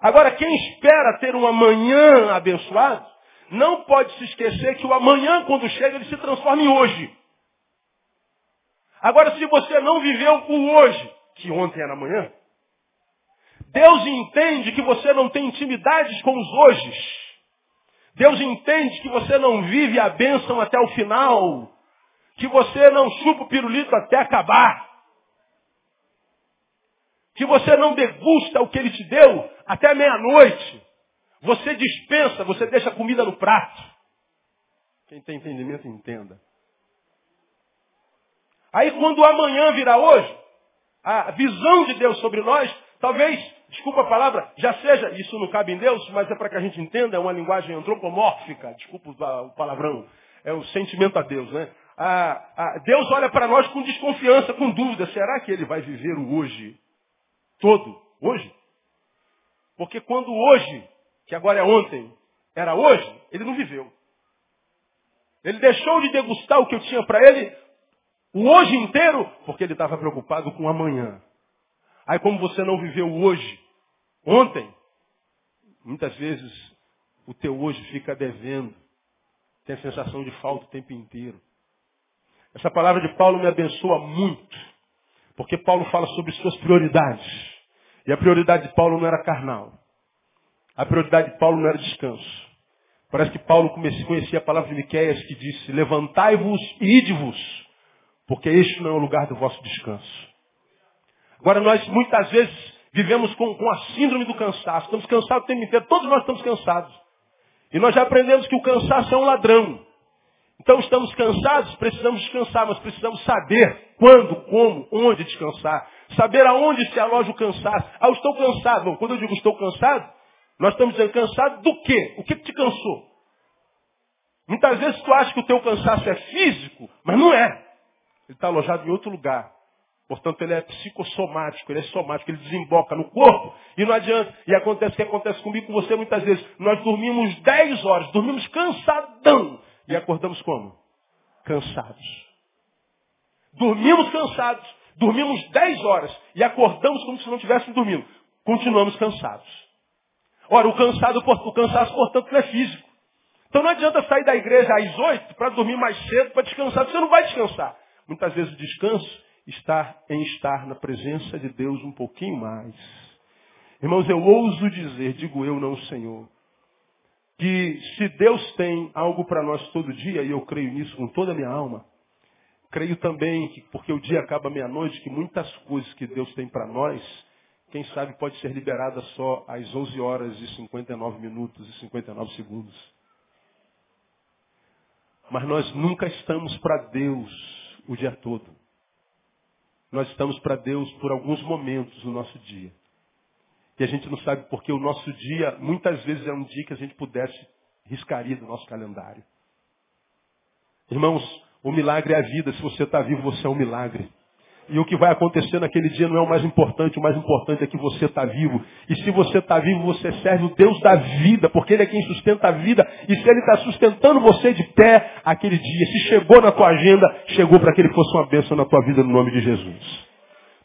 Agora, quem espera ter um amanhã abençoado, não pode se esquecer que o amanhã, quando chega, ele se transforma em hoje. Agora, se você não viveu o hoje, que ontem era amanhã, Deus entende que você não tem intimidades com os hojes. Deus entende que você não vive a bênção até o final. Que você não chupa o pirulito até acabar que você não degusta o que ele te deu até meia-noite. Você dispensa, você deixa a comida no prato. Quem tem entendimento, entenda. Aí quando amanhã virá hoje, a visão de Deus sobre nós, talvez, desculpa a palavra, já seja, isso não cabe em Deus, mas é para que a gente entenda, é uma linguagem antropomórfica, desculpa o palavrão, é o sentimento a Deus, né? Deus olha para nós com desconfiança, com dúvida, será que ele vai viver o hoje? Todo, hoje. Porque quando hoje, que agora é ontem, era hoje, ele não viveu. Ele deixou de degustar o que eu tinha para ele o hoje inteiro, porque ele estava preocupado com amanhã. Aí como você não viveu hoje, ontem, muitas vezes o teu hoje fica devendo. Tem a sensação de falta o tempo inteiro. Essa palavra de Paulo me abençoa muito. Porque Paulo fala sobre suas prioridades. E a prioridade de Paulo não era carnal. A prioridade de Paulo não era descanso. Parece que Paulo conhecia a palavra de Miqueias que disse, levantai-vos e ide-vos, porque este não é o lugar do vosso descanso. Agora nós muitas vezes vivemos com, com a síndrome do cansaço. Estamos cansados o tempo inteiro. Todos nós estamos cansados. E nós já aprendemos que o cansaço é um ladrão. Então estamos cansados, precisamos descansar, mas precisamos saber quando, como, onde descansar. Saber aonde se aloja o cansaço. Ah, eu estou cansado. Bom, quando eu digo estou cansado, nós estamos dizendo cansado do quê? O que, te cansou? Muitas vezes tu acha que o teu cansaço é físico, mas não é. Ele está alojado em outro lugar. Portanto, ele é psicossomático, ele é somático, ele desemboca no corpo e não adianta. E acontece o que acontece comigo com você muitas vezes. Nós dormimos 10 horas, dormimos cansadão. E acordamos como? Cansados. Dormimos cansados. Dormimos 10 horas e acordamos como se não tivéssemos dormindo. Continuamos cansados. Ora, o, cansado, o cansaço, portanto, não é físico. Então não adianta sair da igreja às 8 para dormir mais cedo, para descansar. Você não vai descansar. Muitas vezes o descanso está em estar na presença de Deus um pouquinho mais. Irmãos, eu ouso dizer, digo eu, não o Senhor, que se Deus tem algo para nós todo dia, e eu creio nisso com toda a minha alma, creio também que, porque o dia acaba meia-noite, que muitas coisas que Deus tem para nós, quem sabe pode ser liberada só às 11 horas e 59 minutos e 59 segundos. Mas nós nunca estamos para Deus o dia todo. Nós estamos para Deus por alguns momentos no nosso dia. E a gente não sabe porque o nosso dia, muitas vezes, é um dia que a gente pudesse riscaria do nosso calendário. Irmãos, o milagre é a vida. Se você está vivo, você é um milagre. E o que vai acontecer naquele dia não é o mais importante. O mais importante é que você está vivo. E se você está vivo, você serve o Deus da vida, porque Ele é quem sustenta a vida. E se Ele está sustentando você de pé aquele dia, se chegou na tua agenda, chegou para que Ele fosse uma bênção na tua vida no nome de Jesus.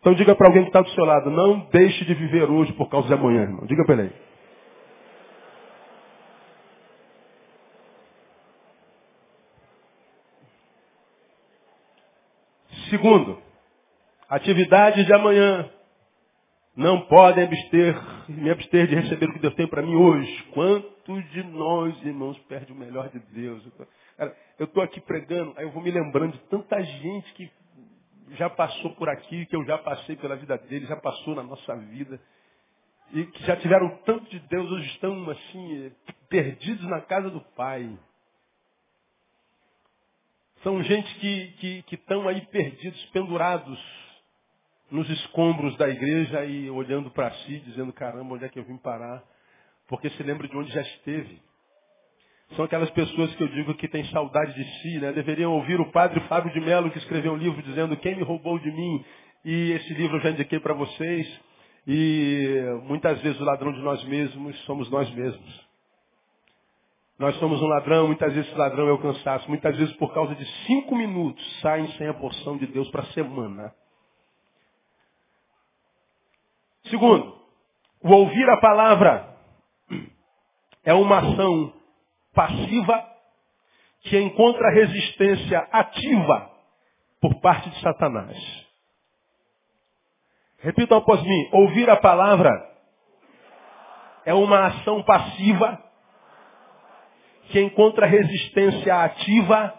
Então diga para alguém que está do seu lado, não deixe de viver hoje por causa de amanhã, irmão. Diga para ele. Segundo, atividades de amanhã não podem abster me abster de receber o que Deus tem para mim hoje. Quantos de nós, irmãos, perde o melhor de Deus? Cara, eu estou aqui pregando, aí eu vou me lembrando de tanta gente que já passou por aqui, que eu já passei pela vida dele, já passou na nossa vida. E que já tiveram tanto de Deus, hoje estão assim, perdidos na casa do Pai. São gente que, estão aí perdidos, pendurados nos escombros da igreja e olhando para si, dizendo, caramba, onde é que eu vim parar? Porque se lembra de onde já esteve. São aquelas pessoas que eu digo que têm saudade de si, né? Deveriam ouvir o padre Fábio de Mello, que escreveu um livro dizendo quem me roubou de mim. E esse livro eu já indiquei para vocês. E muitas vezes o ladrão de nós mesmos somos nós mesmos. Nós somos um ladrão, muitas vezes esse ladrão é o cansaço. Muitas vezes por causa de cinco minutos saem sem a porção de Deus para a semana. Segundo, o ouvir a palavra é uma ação passiva que encontra resistência ativa por parte de Satanás. Repitam após mim, ouvir a palavra é uma ação passiva que encontra resistência ativa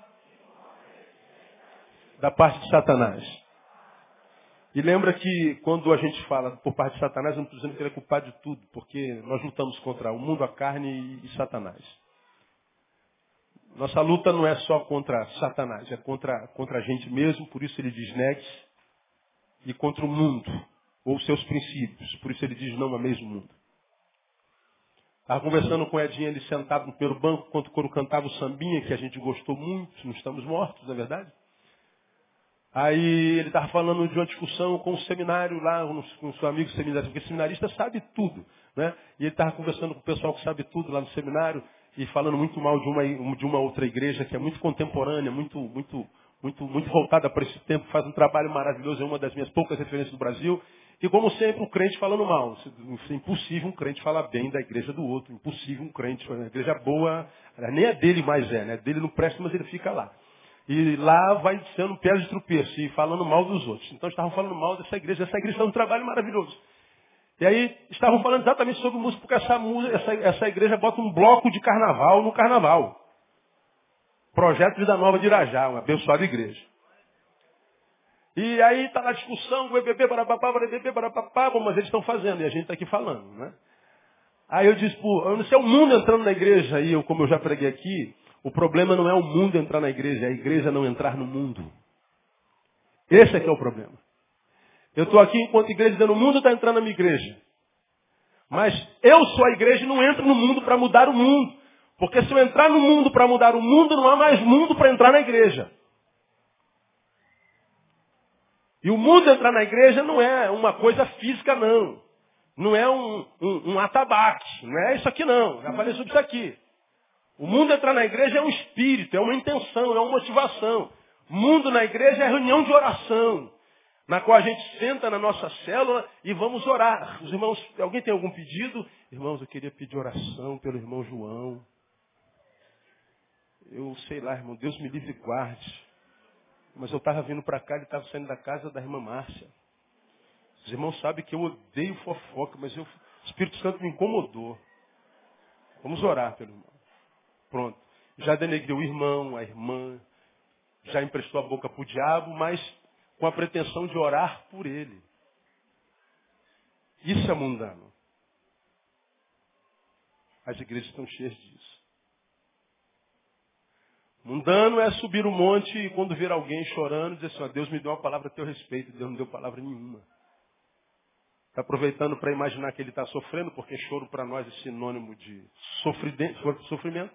da parte de Satanás. E lembra que quando a gente fala por parte de Satanás, não precisamos que ele é culpado de tudo, porque nós lutamos contra o mundo, a carne e Satanás. Nossa luta não é só contra Satanás, é contra, contra a gente mesmo, por isso ele diz negue e contra o mundo, ou seus princípios, por isso ele diz não ameis o mundo. Estava conversando com o Edinho, ele sentado no primeiro banco, enquanto o coro cantava o sambinha, que a gente gostou muito, não estamos mortos, não é verdade? Aí ele estava falando de uma discussão com o seminário lá, com o seu amigo seminarista, porque seminarista sabe tudo. Né? E ele estava conversando com o pessoal que sabe tudo lá no seminário e falando muito mal de uma, de uma outra igreja que é muito contemporânea, muito, muito, muito, muito voltada para esse tempo, faz um trabalho maravilhoso, é uma das minhas poucas referências do Brasil. E como sempre, um crente falando mal. É impossível um crente falar bem da igreja do outro. Impossível um crente. A igreja boa, nem a dele mais é, né? Dele não presta, mas ele fica lá. E lá vai sendo pedra de tropeço e falando mal dos outros. Então estavam falando mal dessa igreja. Essa igreja é um trabalho maravilhoso. E aí estavam falando exatamente sobre música, porque essa, essa, essa igreja bota um bloco de carnaval no carnaval. Projeto Vida Nova de Irajá, uma abençoada igreja. E aí está na discussão, bebê, barabapá, bebê, barabapá, mas eles estão fazendo, e a gente está aqui falando, né? Aí eu disse, pô, eu não sei, é o mundo entrando na igreja, aí eu, como eu já preguei aqui, o problema não é o mundo entrar na igreja, é a igreja não entrar no mundo. Esse é que é o problema. Eu estou aqui enquanto igreja dizendo, o mundo está entrando na minha igreja. Mas eu sou a igreja e não entro no mundo para mudar o mundo. Porque se eu entrar no mundo para mudar o mundo, não há mais mundo para entrar na igreja. E o mundo entrar na igreja não é uma coisa física, não. Não é um, um, um atabaque. Não é isso aqui, não. Já falei sobre isso aqui. O mundo entrar na igreja é um espírito, é uma intenção, é uma motivação. Mundo na igreja é reunião de oração, na qual a gente senta na nossa célula e vamos orar. Os irmãos, alguém tem algum pedido? Irmãos, eu queria pedir oração pelo irmão João. Eu sei lá, irmão, Deus me livre e guarde. Mas eu estava vindo para cá, ele estava saindo da casa da irmã Márcia. Os irmãos sabem que eu odeio fofoca, mas eu, o Espírito Santo me incomodou. Vamos orar pelo irmão. Pronto. Já denegriu o irmão, a irmã, já emprestou a boca para o diabo, mas com a pretensão de orar por ele. Isso é mundano. As igrejas estão cheias disso. Mundano é subir o um monte e quando ver alguém chorando, dizer assim, ó, Deus me deu uma palavra a teu respeito, Deus não deu palavra nenhuma. Está aproveitando para imaginar que ele está sofrendo, porque choro para nós é sinônimo de sofrimento.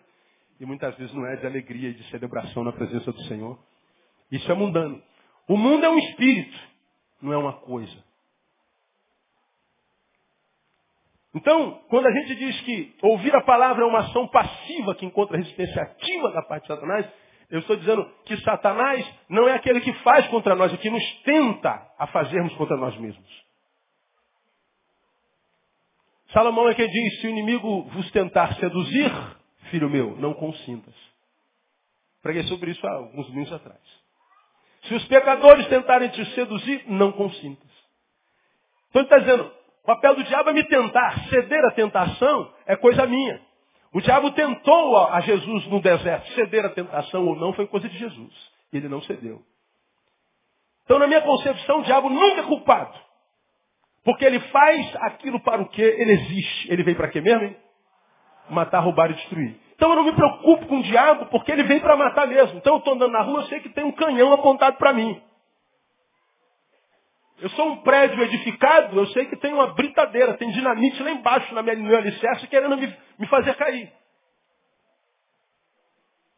E muitas vezes não é de alegria e de celebração na presença do Senhor. Isso é mundano. O mundo é um espírito, não é uma coisa. Então, quando a gente diz que ouvir a palavra é uma ação passiva que encontra resistência ativa da parte de Satanás, eu estou dizendo que Satanás não é aquele que faz contra nós, é que nos tenta a fazermos contra nós mesmos. Salomão é quem diz, se o inimigo vos tentar seduzir, filho meu, não consintas. Preguei sobre isso há alguns minutos atrás. Se os pecadores tentarem te seduzir, não consintas. Então ele está dizendo, papel do diabo é me tentar. Ceder à tentação é coisa minha. O diabo tentou a Jesus no deserto. Ceder à tentação ou não foi coisa de Jesus. Ele não cedeu. Então, na minha concepção, o diabo nunca é culpado. Porque ele faz aquilo para o que ele existe. Ele veio para quê mesmo? Hein? Matar, roubar e destruir. Então eu não me preocupo com o diabo porque ele vem para matar mesmo. Então eu estou andando na rua, eu sei que tem um canhão apontado para mim. Eu sou um prédio edificado, eu sei que tem uma britadeira, tem dinamite lá embaixo na minha, no meu alicerce querendo me, me fazer cair.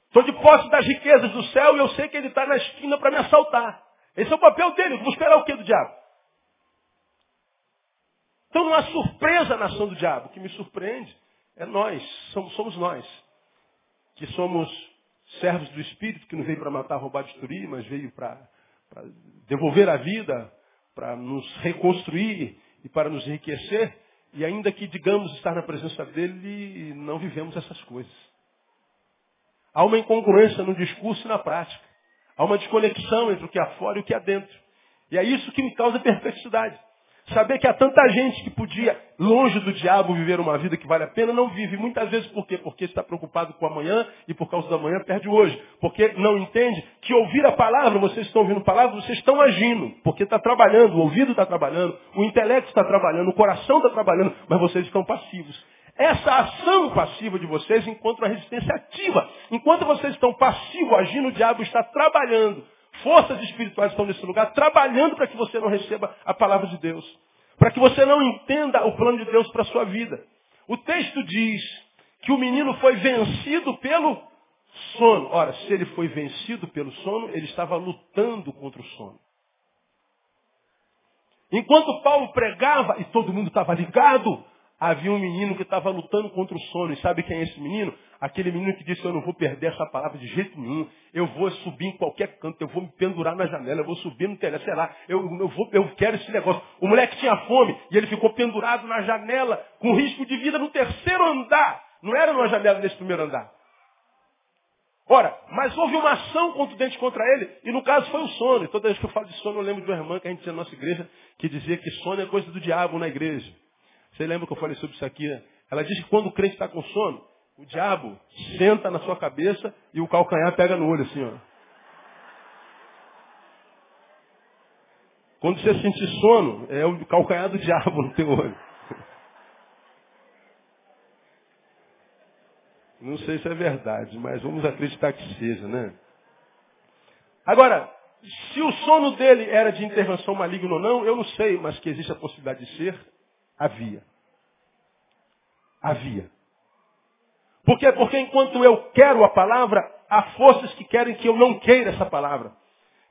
Estou de posse das riquezas do céu e eu sei que ele está na esquina para me assaltar. Esse é o papel dele. Vou esperar o que do diabo? Então não há surpresa na ação do diabo. O que me surpreende é nós, somos, somos nós, que somos servos do Espírito, que não veio para matar, roubar, destruir, mas veio para devolver a vida, para nos reconstruir e para nos enriquecer. E ainda que digamos estar na presença dele, não vivemos essas coisas. Há uma incongruência no discurso e na prática. Há uma desconexão entre o que há fora e o que há dentro. E é isso que me causa perplexidade. Saber que há tanta gente que podia, longe do diabo, viver uma vida que vale a pena, não vive. Muitas vezes por quê? Porque está preocupado com amanhã e por causa da manhã perde hoje. Porque não entende que ouvir a palavra, vocês estão ouvindo a palavra, vocês estão agindo. Porque está trabalhando, o ouvido está trabalhando, o intelecto está trabalhando, o coração está trabalhando, mas vocês estão passivos. Essa ação passiva de vocês encontra uma resistência ativa. Enquanto vocês estão passivos, agindo, o diabo está trabalhando. Forças espirituais estão nesse lugar trabalhando para que você não receba a palavra de Deus. Para que você não entenda o plano de Deus para a sua vida. O texto diz que o menino foi vencido pelo sono. Ora, se ele foi vencido pelo sono, ele estava lutando contra o sono. Enquanto Paulo pregava e todo mundo estava ligado, havia um menino que estava lutando contra o sono. E sabe quem é esse menino? Aquele menino que disse, eu não vou perder essa palavra de jeito nenhum. Eu vou subir em qualquer canto, eu vou me pendurar na janela, eu vou subir no telhado, sei lá, eu, eu, vou, eu quero esse negócio. O moleque tinha fome e ele ficou pendurado na janela, com risco de vida no terceiro andar. Não era numa janela nesse primeiro andar. Ora, mas houve uma ação contundente contra ele, e no caso foi o sono. E toda vez que eu falo de sono, eu lembro de uma irmã que a gente tinha na nossa igreja, que dizia que sono é coisa do diabo na igreja. Você lembra que eu falei sobre isso aqui? Né? Ela diz que quando o crente está com sono, o diabo senta na sua cabeça e o calcanhar pega no olho assim, ó. Quando você sentir sono, é o calcanhar do diabo no teu olho. Não sei se é verdade, mas vamos acreditar que seja, né? Agora, se o sono dele era de intervenção maligna ou não, eu não sei, mas que existe a possibilidade de ser, Havia. Havia. Por quê? Porque enquanto eu quero a palavra, há forças que querem que eu não queira essa palavra.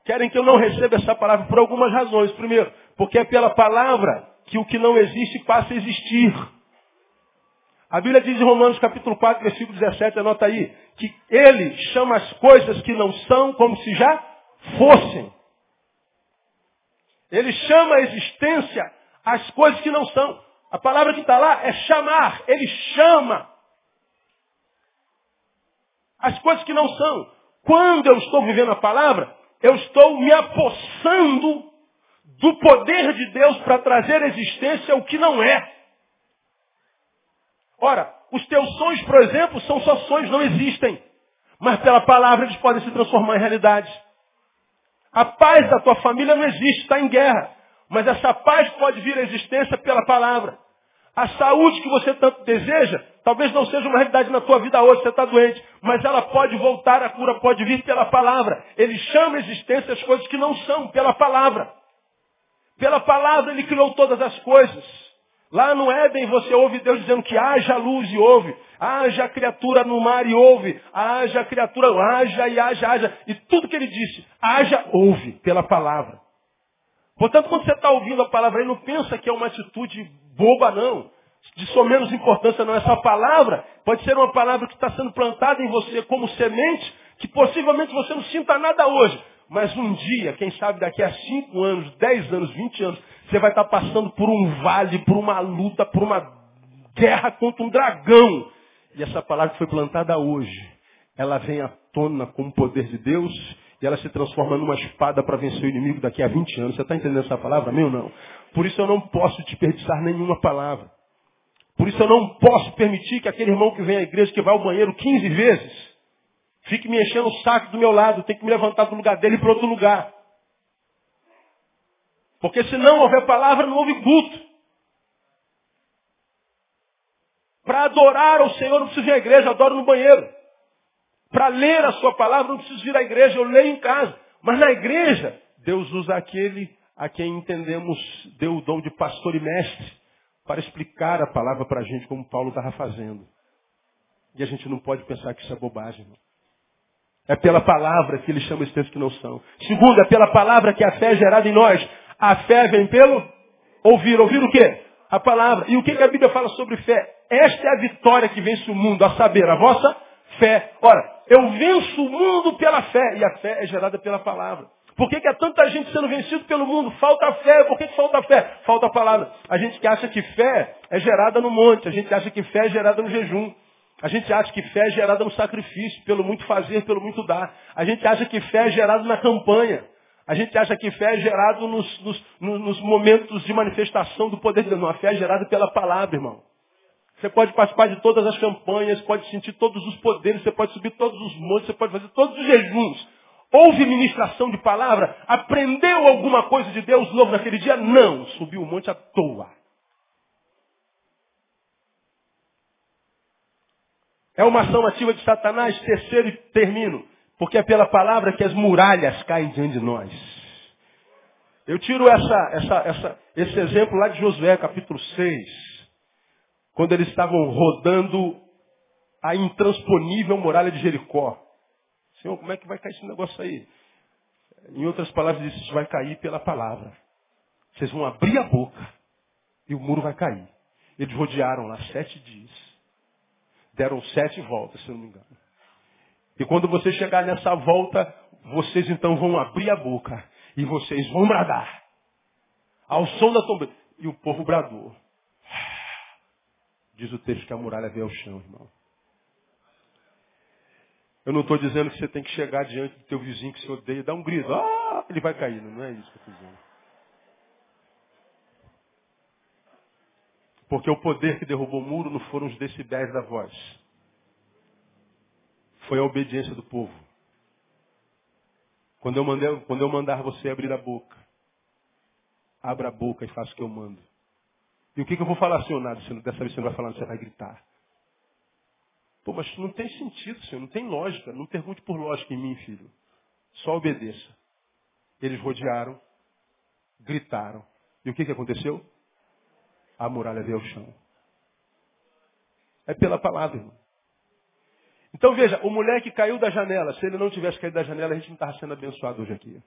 Querem que eu não receba essa palavra por algumas razões. Primeiro, porque é pela palavra que o que não existe passa a existir. A Bíblia diz em Romanos capítulo 4, versículo 17, anota aí, que ele chama as coisas que não são como se já fossem. Ele chama a existência as coisas que não são. A palavra que está lá é chamar. Ele chama as coisas que não são. Quando eu estou vivendo a palavra, eu estou me apossando do poder de Deus para trazer existência o que não é. Ora, os teus sonhos, por exemplo, são só sonhos, não existem. Mas pela palavra eles podem se transformar em realidade. A paz da tua família não existe, está em guerra. Mas essa paz pode vir à existência pela palavra. A saúde que você tanto deseja, talvez não seja uma realidade na tua vida hoje, você está doente, mas ela pode voltar, a cura pode vir pela palavra. Ele chama a existência as coisas que não são, pela palavra. Pela palavra ele criou todas as coisas. Lá no Éden você ouve Deus dizendo que haja luz e ouve, haja criatura no mar e ouve, haja criatura, haja e haja, haja. E tudo que ele disse, haja, ouve, pela palavra. Portanto, quando você está ouvindo a palavra aí, não pensa que é uma atitude boba, não. De só menos importância, não. Essa palavra pode ser uma palavra que está sendo plantada em você como semente, que possivelmente você não sinta nada hoje. Mas um dia, quem sabe daqui a 5 anos, 10 anos, 20 anos, você vai estar tá passando por um vale, por uma luta, por uma guerra contra um dragão. E essa palavra que foi plantada hoje, ela vem à tona com o poder de Deus e ela se transforma numa espada para vencer o inimigo daqui a 20 anos. Você está entendendo essa palavra? Meu não. Por isso eu não posso desperdiçar nenhuma palavra. Por isso eu não posso permitir que aquele irmão que vem à igreja, que vai ao banheiro 15 vezes, fique me enchendo o saco do meu lado, tem que me levantar do lugar dele para outro lugar. Porque se não houver palavra, não houve culto. Para adorar ao Senhor, não preciso ir à igreja, adoro no banheiro. Para ler a sua palavra, não preciso ir à igreja, eu leio em casa. Mas na igreja, Deus usa aquele a quem entendemos deu o dom de pastor e mestre para explicar a palavra para a gente como Paulo estava fazendo. E a gente não pode pensar que isso é bobagem. Não. É pela palavra que ele chama esses que não são. Segundo, é pela palavra que a fé é gerada em nós. A fé vem pelo ouvir. Ouvir o quê? A palavra. E o que a Bíblia fala sobre fé? Esta é a vitória que vence o mundo, a saber, a vossa fé. Ora, eu venço o mundo pela fé. E a fé é gerada pela palavra. Por que, que há tanta gente sendo vencido pelo mundo? Falta fé. Por que, que falta fé? Falta a palavra. A gente que acha que fé é gerada no monte. A gente acha que fé é gerada no jejum. A gente acha que fé é gerada no sacrifício, pelo muito fazer, pelo muito dar. A gente acha que fé é gerada na campanha. A gente acha que fé é gerada nos, nos, nos, momentos de manifestação do poder de Deus. Não, a fé é gerada pela palavra, irmão. Você pode participar de todas as campanhas, pode sentir todos os poderes, você pode subir todos os montes, você pode fazer todos os jejuns. Houve ministração de palavra? Aprendeu alguma coisa de Deus novo naquele dia? Não. Subiu o monte à toa. É uma ação ativa de Satanás. Terceiro e termino. Porque é pela palavra que as muralhas caem diante de nós. Eu tiro essa, essa, essa, esse exemplo lá de Josué, capítulo 6. Quando eles estavam rodando a intransponível muralha de Jericó. Senhor, como é que vai cair esse negócio aí? Em outras palavras, isso vai cair pela palavra. Vocês vão abrir a boca e o muro vai cair. Eles rodearam lá sete dias. Deram sete voltas, se não me engano. E quando você chegar nessa volta, vocês então vão abrir a boca e vocês vão bradar. Ao som da trombeta. E o povo bradou. Diz o texto que a muralha veio ao chão, irmão. Eu não estou dizendo que você tem que chegar diante do teu vizinho que se odeia e dar um grito. Ah, ele vai cair. Não é isso que eu estou dizendo. Porque o poder que derrubou o muro não foram os decibéis da voz. Foi a obediência do povo. Quando eu, mandei, quando eu mandar você abrir a boca, abra a boca e faça o que eu mando. E o que, que eu vou falar, senhor? Nada. Dessa vez você não vai falar, você vai gritar. Pô, mas não tem sentido, senhor, não tem lógica. Não pergunte por lógica em mim, filho. Só obedeça. Eles rodearam, gritaram. E o que, que aconteceu? A muralha veio ao chão. É pela palavra, irmão. Então veja, o moleque caiu da janela. Se ele não tivesse caído da janela, a gente não estava sendo abençoado hoje aqui.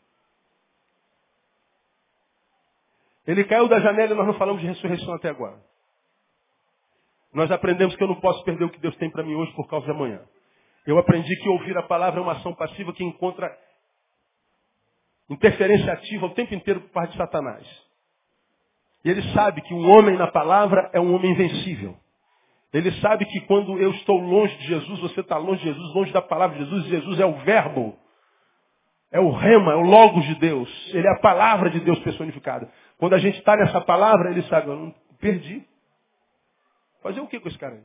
Ele caiu da janela e nós não falamos de ressurreição até agora. Nós aprendemos que eu não posso perder o que Deus tem para mim hoje por causa de amanhã. Eu aprendi que ouvir a palavra é uma ação passiva que encontra interferência ativa o tempo inteiro por parte de Satanás. E ele sabe que um homem na palavra é um homem invencível. Ele sabe que quando eu estou longe de Jesus, você está longe de Jesus, longe da palavra de Jesus, Jesus é o verbo. É o rema, é o logos de Deus. Ele é a palavra de Deus personificada. Quando a gente está nessa palavra, ele sabe, eu não perdi. Fazer o que com esse cara aí?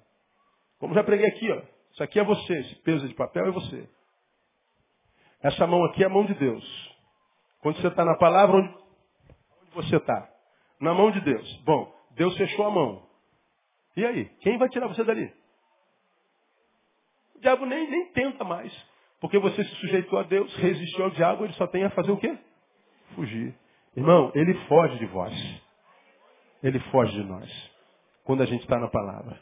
Como já preguei aqui, ó. Isso aqui é você, esse peso de papel é você. Essa mão aqui é a mão de Deus. Quando você está na palavra, onde, você está? Na mão de Deus. Bom, Deus fechou a mão. E aí? Quem vai tirar você dali? O diabo nem, nem tenta mais. Porque você se sujeitou a Deus, resistiu ao diabo, ele só tem a fazer o quê? Fugir. Irmão, ele foge de vós. Ele foge de nós quando a gente está na palavra.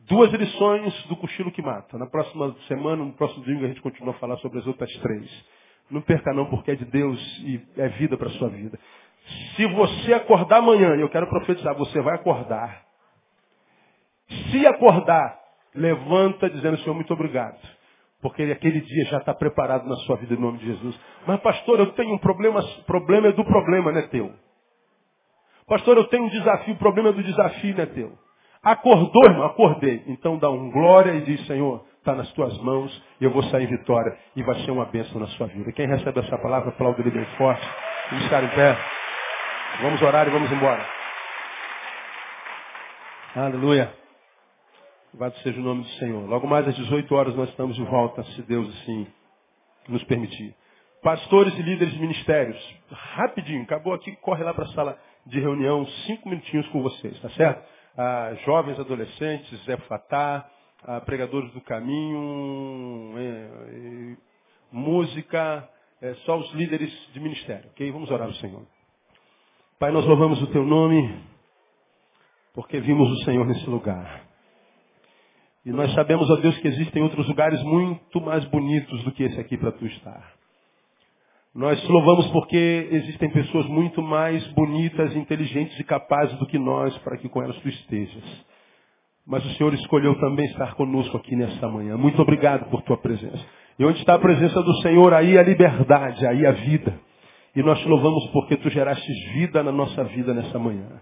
Duas lições do cochilo que mata. Na próxima semana, no próximo domingo, a gente continua a falar sobre as outras três. Não perca não, porque é de Deus e é vida para sua vida. Se você acordar amanhã, eu quero profetizar, você vai acordar. Se acordar, levanta dizendo, Senhor, muito obrigado. Porque aquele dia já está preparado na sua vida em nome de Jesus. Mas pastor, eu tenho um problema, problema é do problema, não é teu. Pastor, eu tenho um desafio, o problema do desafio não é teu. Acordou, irmão? Acordei. Então dá um glória e diz, Senhor, está nas tuas mãos e eu vou sair em vitória e vai ser uma bênção na sua vida. Quem recebe essa palavra, aplaude ele bem forte. Vamos em pé. Vamos orar e vamos embora. Aleluia. Louvado seja o nome do Senhor. Logo mais às 18 horas nós estamos de volta, se Deus assim nos permitir. Pastores e líderes de ministérios. Rapidinho, acabou aqui, corre lá para a sala de reunião, cinco minutinhos com vocês, tá certo? Ah, jovens, adolescentes, Zé Fatá, ah, pregadores do caminho, é, é, música, é, só os líderes de ministério, ok? Vamos orar ao Senhor. Pai, nós louvamos o teu nome, porque vimos o Senhor nesse lugar. E nós sabemos, ó Deus, que existem outros lugares muito mais bonitos do que esse aqui para tu estar. Nós louvamos porque existem pessoas muito mais bonitas, inteligentes e capazes do que nós para que com elas tu estejas. Mas o Senhor escolheu também estar conosco aqui nessa manhã. Muito obrigado por tua presença. E onde está a presença do Senhor, aí a liberdade, aí a vida. E nós te louvamos porque tu geraste vida na nossa vida nessa manhã.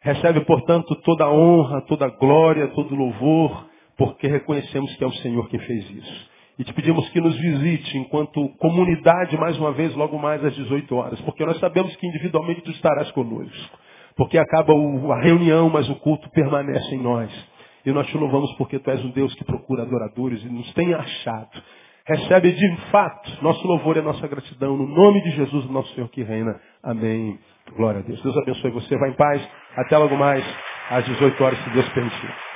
Recebe, portanto, toda a honra, toda a glória, todo o louvor, porque reconhecemos que é o Senhor que fez isso. E te pedimos que nos visite enquanto comunidade mais uma vez, logo mais às 18 horas, porque nós sabemos que individualmente tu estarás conosco. Porque acaba a reunião, mas o culto permanece em nós. E nós te louvamos porque tu és um Deus que procura adoradores e nos tem achado. Recebe de fato nosso louvor e nossa gratidão no nome de Jesus, nosso Senhor que reina. Amém. Glória a Deus. Deus abençoe você. Vai em paz. Até logo mais às 18 horas, se Deus permitir.